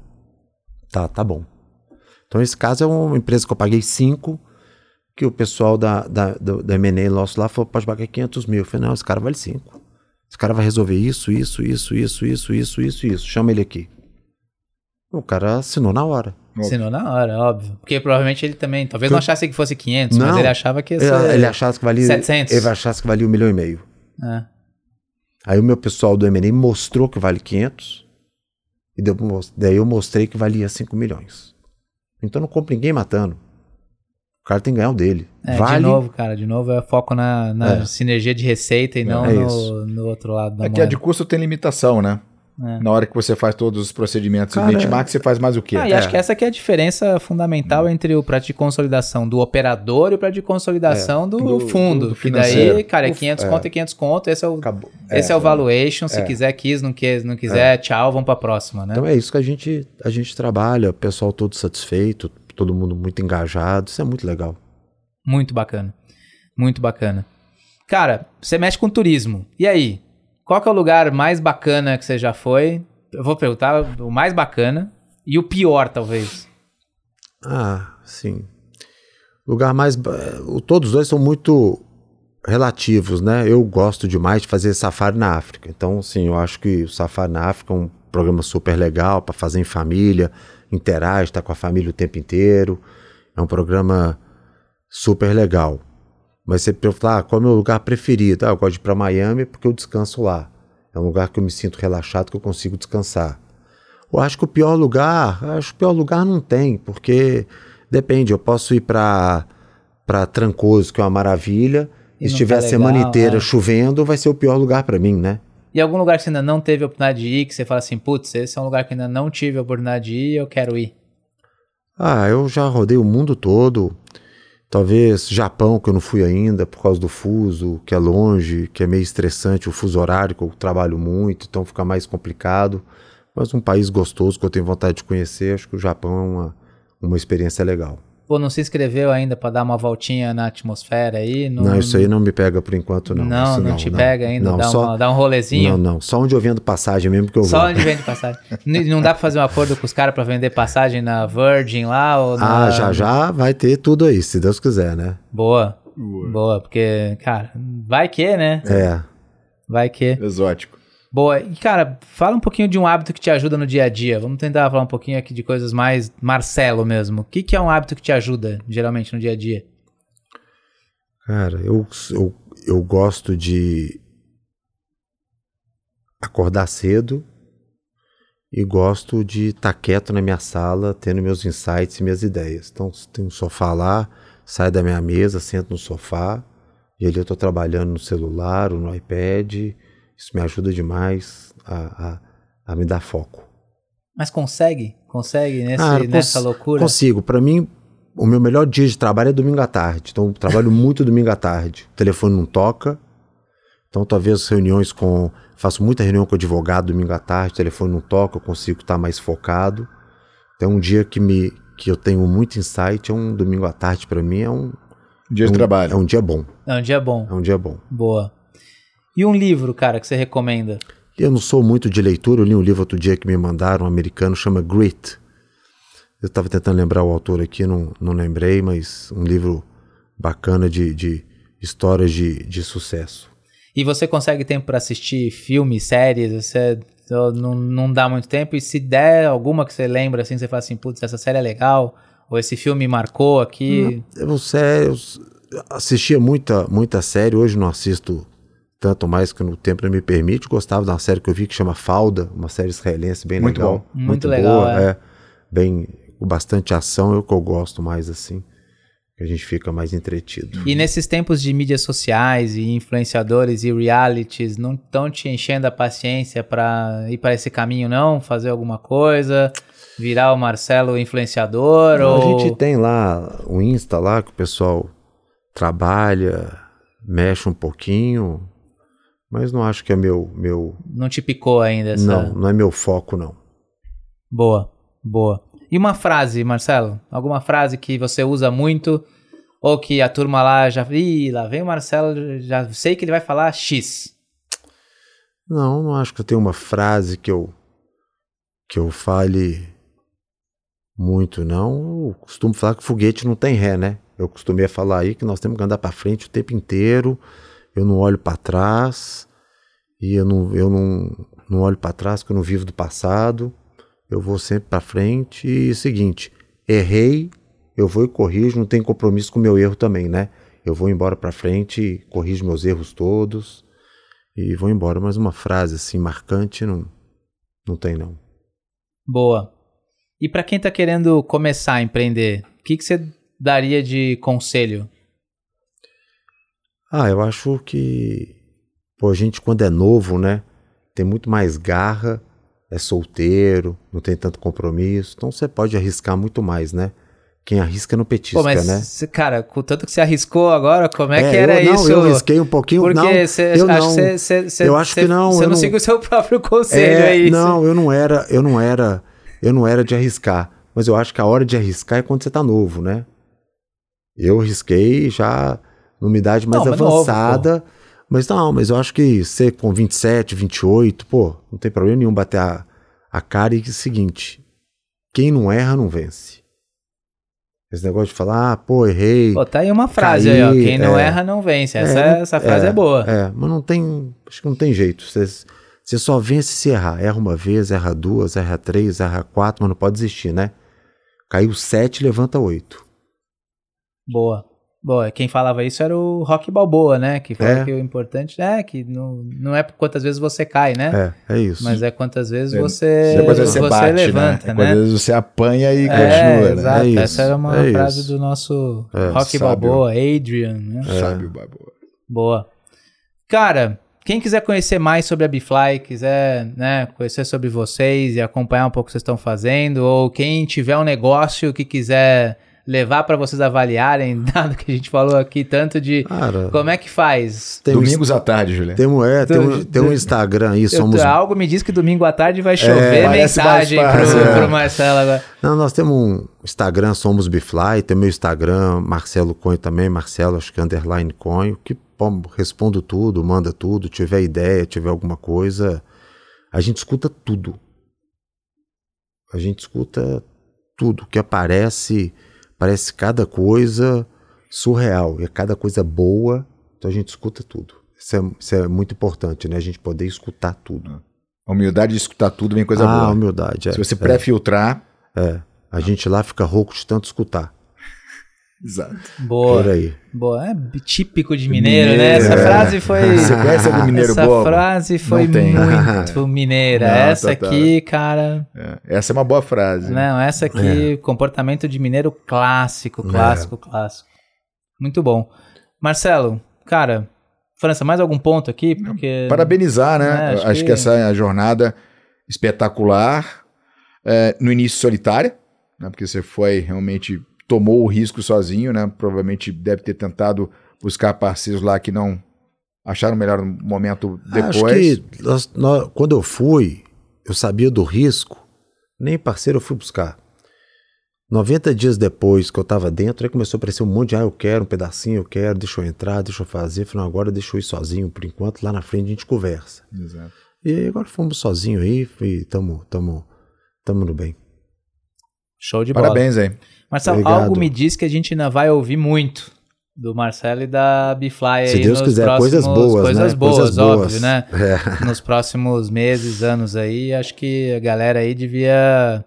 B: Tá, tá bom. Então esse caso é uma empresa que eu paguei 5, que o pessoal da, da, do, da M&A nosso lá falou, pode pagar 500 mil. Eu falei, não, esse cara vale 5. Esse cara vai resolver isso, isso, isso, isso, isso, isso, isso, isso. Chama ele aqui. O cara assinou na hora.
A: Assinou na hora, óbvio. Porque provavelmente ele também, talvez não achasse que fosse 500, mas
B: Não.
A: ele achava que ia
B: Ele,
A: ser...
B: ele achasse que valia
A: 700.
B: Ele achasse que valia um milhão e meio.
A: É.
B: Aí o meu pessoal do M&A mostrou que vale 500 e deu- daí eu mostrei que valia 5 milhões. Então não compra ninguém matando. O cara tem que ganhar o dele.
A: É,
B: vale.
A: de novo, cara, de novo é foco na, na
B: É.
A: sinergia de receita e não
B: É
A: no, no outro lado da
C: É que a
A: moeda.
C: de custo tem limitação, né?
A: É.
C: Na hora que você faz todos os procedimentos
B: Cara,
C: e benchmark, você faz mais o quê?
A: Ah, e acho que essa aqui é a diferença fundamental entre o prato de consolidação do operador e o prato de consolidação do,
C: do-
A: fundo.
C: do
A: que daí, cara, é
C: O-
A: 500
C: é.
A: conto e 500 conto. Esse é o,
C: Acabou.
A: esse é, o valuation. Se quiser, quis. Não, quis, não quiser, tchau, vamos pra próxima, né?
B: Então é isso que a gente, a gente trabalha, o pessoal todo satisfeito, todo mundo muito engajado, isso é muito legal.
A: Muito bacana. Muito bacana. Cara, você mexe com turismo. E aí? Qual é o lugar mais bacana que você já foi? Eu vou perguntar o mais bacana e o pior, talvez.
B: Ah, sim. Lugar mais. Todos dois são muito relativos, né? Eu gosto demais de fazer safari na África. Então, sim, eu acho que o safari na África é um programa super legal para fazer em família, interage, tá com a família o tempo inteiro. É um programa super legal. Mas você pergunta, ah, qual é o meu lugar preferido? Ah, eu gosto de ir para Miami porque eu descanso lá. É um lugar que eu me sinto relaxado, que eu consigo descansar. Eu acho que o pior lugar, acho que o pior lugar não tem, porque depende, eu posso ir para para Trancoso, que é uma maravilha,
A: E
B: e se
A: não
B: estiver
A: tá
B: a semana inteira
A: é.
B: chovendo, vai ser o pior lugar para mim, né?
A: E algum lugar que você ainda não teve a oportunidade de ir, que você fala assim, putz, esse é um lugar que ainda não tive a oportunidade de ir e eu quero ir.
B: Ah, eu já rodei o mundo todo. Talvez Japão, que eu não fui ainda, por causa do fuso, que é longe, que é meio estressante, o fuso horário, que eu trabalho muito, então fica mais complicado. Mas um país gostoso que eu tenho vontade de conhecer, acho que o Japão é uma, uma experiência legal.
A: Pô, não se inscreveu ainda pra dar uma voltinha na atmosfera aí?
B: Não, isso aí não me pega por enquanto, não.
A: Não,
B: Isso
A: não, te pega ainda,
B: Não,
A: dá,
B: só,
A: uma- dá um rolezinho.
B: Não, não. Só onde eu vendo passagem mesmo que eu
A: Só
B: vou.
A: onde vende passagem. Não dá pra fazer um acordo com os caras pra vender passagem na Virgin lá? Ou na...
B: Ah, já já vai ter tudo aí, se Deus quiser, né?
A: Boa. Boa, porque, cara, vai que, né?
B: É.
A: Vai que.
C: Exótico.
A: Boa. E, cara, fala um pouquinho de um hábito que te ajuda no dia a dia. Vamos tentar falar um pouquinho aqui de coisas mais Marcelo mesmo. O que, que é um hábito que te ajuda, geralmente, no dia a dia?
B: Cara, eu, eu, eu gosto de acordar cedo e gosto de estar quieto na minha sala, tendo meus insights e minhas ideias. Então, tem um sofá lá, saio da minha mesa, sento no sofá e ali eu estou trabalhando no celular ou no iPad. Isso me ajuda demais a, a, a me dar foco.
A: Mas consegue? Consegue nesse,
B: Ah, eu
A: nessa
B: cons-
A: loucura?
B: Consigo. Para mim, o meu melhor dia de trabalho é domingo à tarde. Então, eu trabalho muito domingo à tarde. O telefone não toca. Então, talvez reuniões com. Faço muita reunião com advogado domingo à tarde, o telefone não toca, eu consigo estar mais focado. Então, um dia que, me, que eu tenho muito insight é um domingo à tarde para mim, é um,
C: Dia
B: é
C: de
B: um-
C: trabalho.
B: É um dia bom.
A: É um dia bom.
B: É um dia bom.
A: Boa. E um livro, cara, que você recomenda?
B: Eu não sou muito de leitura, eu li um livro outro dia que me mandaram, um americano, chama Grit. Eu estava tentando lembrar o autor aqui, não, não lembrei, mas um livro bacana de, de histórias de, de sucesso.
A: E você consegue tempo pra assistir filmes, séries? Você não, não dá muito tempo? E se der alguma que você lembra, assim, você fala assim, putz, essa série é legal? Ou esse filme marcou aqui?
B: Eu não eu s- assistia muita, muita série, hoje não assisto tanto mais que no tempo não me permite. Gostava de uma série que eu vi que chama Falda, uma série israelense bem
C: Muito
B: legal.
C: bom.
A: Muito legal,
B: boa,
A: é.
B: é. Bem, com bastante ação, é o que eu gosto mais assim. Que a gente fica mais entretido.
A: E nesses tempos de mídias sociais e influenciadores e realities, não estão te enchendo a paciência pra ir para esse caminho, não? Fazer alguma coisa? Virar o Marcelo influenciador?
B: Não,
A: ou...
B: A gente tem lá o Insta lá que o pessoal trabalha, mexe um pouquinho, mas não acho que é meu meu
A: Não te picou ainda essa...
B: não, não é meu foco não.
A: Boa, boa. E uma frase, Marcelo? Alguma frase que você usa muito ou que a turma lá já... Ih, lá vem o Marcelo, já sei que ele vai falar X.
B: Não, não acho que eu tenho uma frase que eu que eu fale muito não. Eu costumo falar que foguete não tem ré, né? Eu costumei falar aí que nós temos que andar para frente o tempo inteiro. Eu não olho para trás e eu não eu não, não olho para trás porque eu não vivo do passado. Eu vou sempre para frente e é seguinte, errei, eu vou e corrijo, não tem compromisso com o meu erro também, né? Eu vou embora para frente, corrijo meus erros todos e vou embora. Mas uma frase assim marcante não, não tem não.
A: Boa. E pra quem tá querendo começar a empreender, o que, que você daria de conselho?
B: Ah, eu acho que pô, a gente quando é novo, né, tem muito mais garra, é solteiro, não tem tanto compromisso. Então você pode arriscar muito mais, né? Quem arrisca não petisca,
A: Pô, mas,
B: né?
A: cê- cara, com tanto que você arriscou agora, como é, que era
B: eu, não,
A: isso?
B: Eu arrisquei um pouquinho,
A: Porque
B: não.
A: cê,
B: eu
A: acho
B: não.
A: que cê- cê-
B: Eu acho que não,
A: Você não,
B: não-
A: seguiu o seu próprio conselho,
B: É,
A: é, isso.
B: Não, eu não era, eu não era, eu não era de arriscar. Mas eu acho que a hora de arriscar é quando você tá novo, né? Eu arrisquei já numa idade mais
A: Não, mas novo,
B: avançada. mas não, mas eu acho que você com 27, 28, pô, não tem problema nenhum bater a, a cara e é o seguinte: quem não erra não vence. Esse negócio de falar, ah, pô, errei.
A: Pô, tá aí uma frase
B: Caí,
A: aí, ó. Quem não
B: é.
A: erra não vence. Essa,
B: É,
A: essa frase é, boa.
B: É, mas não tem. Acho que não tem jeito. Você, você só vence se errar. Erra uma vez, erra duas, erra três, erra quatro, mas não pode desistir, né? Caiu sete, levanta oito.
A: Boa. Boa. Quem falava isso era o Rock Balboa, né? Que falava
B: É.
A: que o importante é que não, não é quantas vezes você cai, né?
B: É, é isso.
A: Mas é quantas vezes
C: É,
A: você,
C: Depois você, bate,
A: levanta,
C: né?
A: né?
C: Quando você apanha e
A: É,
C: continua, né?
A: exato.
B: É isso,
A: Essa era uma
B: é
A: frase
B: isso.
A: do nosso
B: É,
A: Rock
C: sábio.
A: Balboa, Adrian, né?
C: Sábio, Balboa.
A: Boa. Cara, quem quiser conhecer mais sobre a Bifly, quiser né, conhecer sobre vocês e acompanhar um pouco o que vocês estão fazendo, ou quem tiver um negócio que quiser levar para vocês avaliarem, dado que a gente falou aqui tanto de
B: Cara,
A: como é que faz.
B: tem um,
C: Domingos à tarde, Juliano.
B: tem um, é, tem um,
A: Do-
B: tem um Instagram aí,
A: Eu-
B: somos.
A: algo me diz que domingo à tarde vai chover
C: É,
A: mensagem pro,
C: é.
A: pro Marcelo agora.
B: Não, nós temos um Instagram, somos Bifly, tem meu Instagram, Marcelo Conho também, Marcelo, acho que underline Conho, que pô, respondo tudo, manda tudo, tiver ideia, tiver alguma coisa, a gente escuta tudo. A gente escuta tudo que aparece, parece cada coisa surreal, e é cada coisa boa, então a gente escuta tudo. Isso é, isso é muito importante, né? A gente poder escutar tudo.
C: A humildade de escutar tudo vem coisa
B: ah,
C: boa.
B: humildade. É,
C: Se você pré-filtrar.
B: é. A gente lá fica rouco de tanto escutar.
C: Exato.
A: Boa.
B: Por aí.
A: Boa. É típico de mineiro,
C: Mineiro,
A: né? Essa
C: é.
A: frase foi.
C: Você conhece a do mineiro
A: Essa
C: bobo?
A: frase foi muito mineira.
C: Não,
A: essa
C: tá, tá.
A: aqui, cara.
C: É, Essa é uma boa frase.
A: Não, essa aqui,
C: É.
A: comportamento de mineiro clássico, clássico, clássico. Muito bom. Marcelo, cara, França, mais algum ponto aqui? Porque.
C: Parabenizar, né?
A: É,
C: acho,
A: acho
C: que...
A: que-
C: essa é a jornada espetacular. É, no início solitária, né? Porque você foi realmente tomou o risco sozinho, né? Provavelmente deve ter tentado buscar parceiros lá que não acharam melhor momento depois.
B: Acho que nós- nós- quando eu fui, eu sabia do risco, nem parceiro eu fui buscar. 90 dias depois que eu tava dentro, aí começou a aparecer um monte de, ah, eu quero um pedacinho, eu quero, deixa eu entrar, deixa eu fazer. Falei, agora deixa eu ir sozinho por enquanto, lá na frente a gente conversa.
C: Exato.
B: E aí agora fomos sozinho aí e tamo, tamo, tamo no bem.
A: Show de bola.
C: Parabéns aí.
A: Marcelo,
B: Obrigado.
A: algo me diz que a gente ainda vai ouvir muito do Marcelo e da Bifly
B: Se Deus quiser,
A: próximos,
B: coisas boas,
A: coisas
B: né?
A: boas,
B: Coisas
A: óbvio,
B: boas.
A: né?
B: É.
A: Nos próximos meses, anos aí, acho que a galera aí devia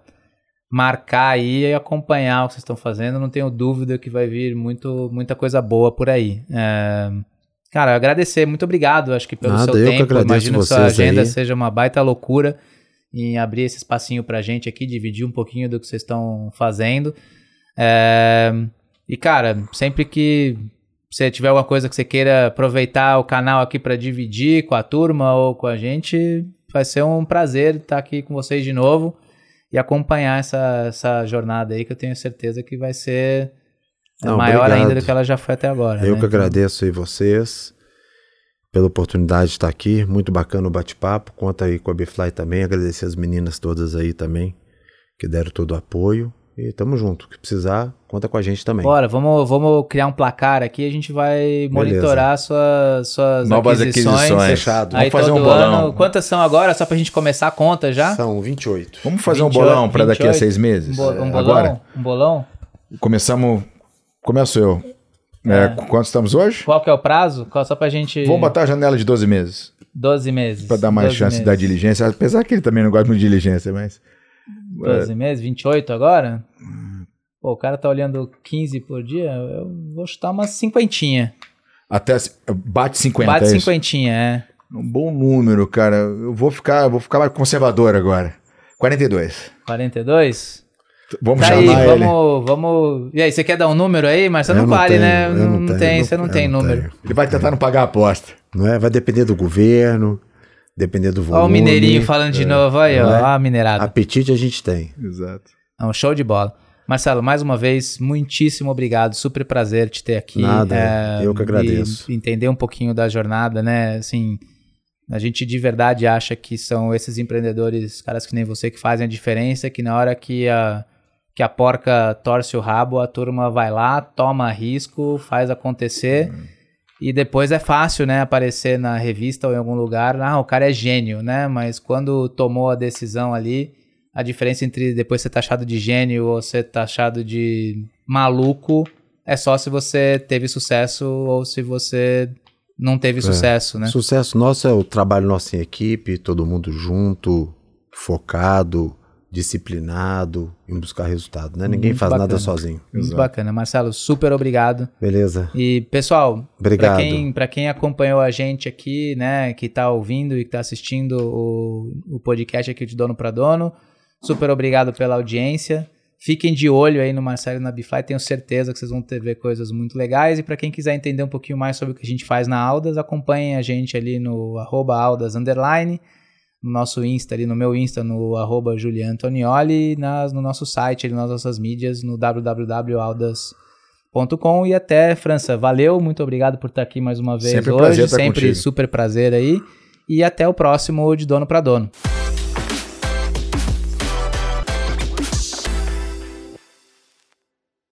A: marcar aí e acompanhar o que vocês estão fazendo. Não tenho dúvida que vai vir muito, muita coisa boa por aí. É, Cara, agradecer, muito obrigado, acho que pelo
B: Nada,
A: seu
B: eu que
A: tempo.
B: agradeço
A: Imagino que sua agenda
B: aí.
A: seja uma baita loucura em abrir esse espacinho pra gente aqui, dividir um pouquinho do que vocês estão fazendo. É, E, cara, sempre que você tiver alguma coisa que você queira aproveitar o canal aqui pra dividir com a turma ou com a gente, vai ser um prazer estar aqui com vocês de novo e acompanhar essa, essa jornada aí que eu tenho certeza que vai ser
B: Não,
A: maior
B: obrigado.
A: ainda do que ela já foi até agora.
B: Eu
A: né?
B: que agradeço aí vocês pela oportunidade de estar aqui. Muito bacana o bate-papo. Conta aí com a Bifly também. Agradecer as meninas todas aí também que deram todo o apoio. E tamo junto. O que precisar, conta com a gente também.
A: Bora, vamos, vamos criar um placar aqui, a gente vai monitorar suas, suas
C: Novas
A: aquisições.
C: aquisições.
B: Fechado.
A: Aí
C: Vamos fazer um bolão.
A: ano, quantas são agora, só pra gente começar a conta já?
B: São 28.
C: Vamos fazer
A: 28,
C: um bolão para daqui a
A: 28?
C: seis
A: Um,
C: meses?
A: bo- um bolão?
C: Agora?
A: Um bolão?
C: Começamos. Começo eu. É,
A: É.
C: Quanto estamos hoje?
A: Qual que é o prazo? Qual, só pra gente...
C: Vamos botar a janela de 12 meses.
A: 12 meses.
C: Para dar mais
A: 12
C: chance
A: meses.
C: da diligência. Apesar que ele também não gosta muito de diligência, mas.
A: 12 meses, 28 agora? Pô, o cara tá olhando 15 por dia, eu vou chutar umas cinquentinha.
C: Até bate 50.
A: Bate
C: é
A: cinquentinha, é.
C: Um bom número, cara. Eu vou ficar, vou ficar mais conservador agora. 42.
A: 42?
C: Vamos
A: Tá aí,
C: chamar ele.
A: vamos, vamos... E aí, você quer dar um número aí? Mas você não,
B: não
A: vale,
B: tenho,
A: né? Não,
B: não tenho,
A: tem,
B: não-
A: você não tem número.
B: tenho.
C: Ele vai tentar não pagar a aposta.
B: Não é? Vai depender do governo. Dependendo do volume.
A: Ó o mineirinho falando de novo, aí, ó,
B: É.
A: ó a minerada.
B: Apetite a gente tem.
C: Exato.
A: Não, show de bola. Marcelo, mais uma vez, muitíssimo obrigado. Super prazer te ter aqui.
B: Nada,
A: É,
B: eu que agradeço.
A: entender um pouquinho da jornada, né? Assim, a gente de verdade acha que são esses empreendedores, caras que nem você, que fazem a diferença, que na hora que a, que a porca torce o rabo, a turma vai lá, toma risco, faz acontecer. E depois é fácil, né, aparecer na revista ou em algum lugar, ah, o cara é gênio, né? Mas quando tomou a decisão ali, a diferença entre depois ser taxado de gênio ou ser taxado de maluco é só se você teve sucesso ou se você não teve sucesso, né?
B: Sucesso nosso é o trabalho nosso em equipe, todo mundo junto, focado, disciplinado em buscar resultado, né? Ninguém
A: Muito
B: faz nada
A: bacana.
B: sozinho.
A: Muito
C: Exato.
A: bacana. Marcelo, super obrigado.
B: Beleza?
A: E, pessoal,
B: Obrigado.
A: Para quem, pra quem acompanhou a gente aqui, né, que tá ouvindo e que tá assistindo o, o podcast aqui de Dono para Dono, super obrigado pela audiência. Fiquem de olho aí no Marcelo e na Bify, tenho certeza que vocês vão ter ver coisas muito legais. E para quem quiser entender um pouquinho mais sobre o que a gente faz na Aldas, acompanhem a gente ali no arroba Aldas Underline, no nosso Insta, ali no meu Insta, no arroba Antonioli, nas, no nosso site, ali nas nossas mídias, no www.aldas.com e até, França, valeu, muito obrigado por estar aqui mais uma vez
C: Sempre
A: hoje,
C: prazer
A: sempre
C: contigo.
A: super prazer aí, e até o próximo de Dono para Dono.